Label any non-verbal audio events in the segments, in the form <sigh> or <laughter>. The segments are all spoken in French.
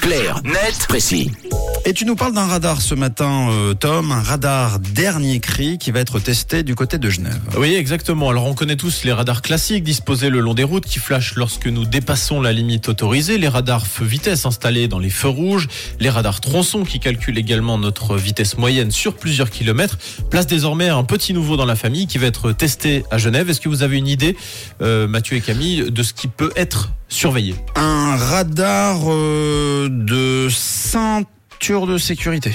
Clair, net, précis. Et tu nous parles d'un radar ce matin, euh, Tom, un radar dernier cri qui va être testé du côté de Genève. Oui, exactement. Alors on connaît tous les radars classiques disposés le long des routes qui flashent lorsque nous dépassons la limite autorisée, les radars feu vitesse installés dans les feux rouges, les radars tronçons qui calculent également notre vitesse moyenne sur plusieurs kilomètres. Place désormais un petit nouveau dans la famille qui va être testé à Genève. Est-ce que vous avez une idée, euh, Mathieu et Camille, de ce qui peut être surveillé? Un radar euh, de ceinture de sécurité.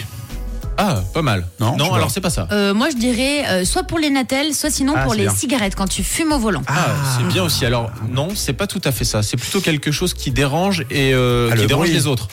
Ah, pas mal. Non, non alors c'est pas ça. Euh, moi, je dirais euh, soit pour les natels, soit sinon Ah, pour c'est les bien. cigarettes quand tu fumes au volant. Ah, c'est bien aussi. Alors non, c'est pas tout à fait ça. C'est plutôt quelque chose qui dérange et euh, Ah, qui le dérange bruit. les autres.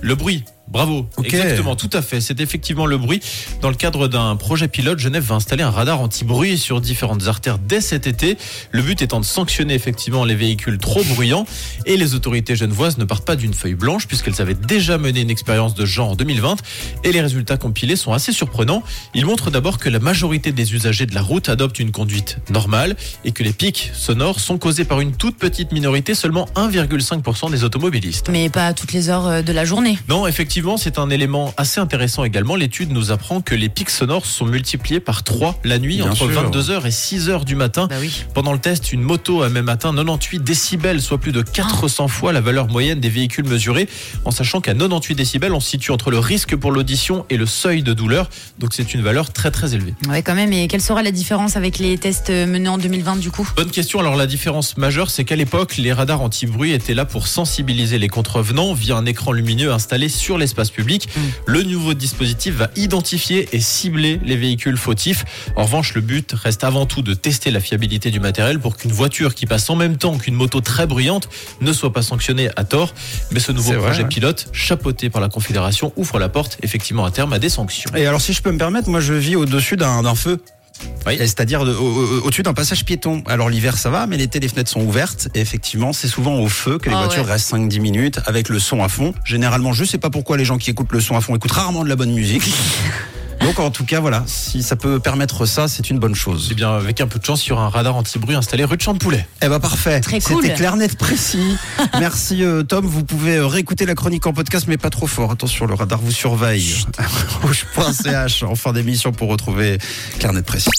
Le bruit. Bravo. Ok. Exactement, tout à fait. C'est effectivement le bruit. Dans le cadre d'un projet pilote, Genève va installer un radar anti-bruit sur différentes artères dès cet été. Le but étant de sanctionner effectivement les véhicules trop bruyants. Et les autorités genevoises ne partent pas d'une feuille blanche puisqu'elles avaient déjà mené une expérience de genre en 2020. Et les résultats compilés sont assez surprenants. Ils montrent d'abord que la majorité des usagers de la route adoptent une conduite normale et que les pics sonores sont causés par une toute petite minorité, seulement 1,5% des automobilistes. Mais pas à toutes les heures euh, de la journée. Non, effectivement, c'est un élément assez intéressant également. L'étude nous apprend que les pics sonores sont multipliés par 3 la nuit Bien entre sûr. 22h et 6h du matin. Bah oui. Pendant le test, une moto a même atteint 98 décibels, soit plus de 400 fois la valeur moyenne des véhicules mesurés, en sachant qu'à 98 décibels, on se situe entre le risque pour l'audition et le seuil de douleur. Donc c'est une valeur très très élevée. Ouais, quand même. Et quelle sera la différence avec les tests euh, menés en 2020 du coup? Bonne question. Alors la différence majeure, c'est qu'à l'époque, les radars anti-bruit étaient là pour sensibiliser les contrevenants via un écran lumineux installé sur l'espace public. Le nouveau dispositif va identifier et cibler les véhicules fautifs. En revanche, le but reste avant tout de tester la fiabilité du matériel pour qu'une voiture qui passe en même temps qu'une moto très bruyante ne soit pas sanctionnée à tort. Mais ce nouveau vrai, projet pilote, chapeauté par la Confédération, ouvre la porte effectivement à terme à des sanctions. Et alors, si je peux me permettre, moi, je vis au-dessus d'un feu. Oui. C'est-à-dire de- au- au- au-dessus d'un passage piéton. Alors l'hiver ça va, mais l'été les fenêtres sont ouvertes. Et effectivement, c'est souvent au feu que les Ah voitures ouais. restent 5-10 minutes avec le son à fond. Généralement, je sais pas pourquoi les gens qui écoutent le son à fond écoutent rarement de la bonne musique. <laughs> Donc en tout cas, voilà, si ça peut permettre ça, c'est une bonne chose. Eh bien, avec un peu de chance, il y aura un radar anti-bruit installé rue de Champoulet. Eh ben parfait. Très cool. C'était clair, net, précis. <laughs> Merci euh, Tom. Vous pouvez euh, réécouter la chronique en podcast, mais pas trop fort. Attention, le radar vous surveille. <laughs> Rouge.ch en fin d'émission pour retrouver clair, net, précis.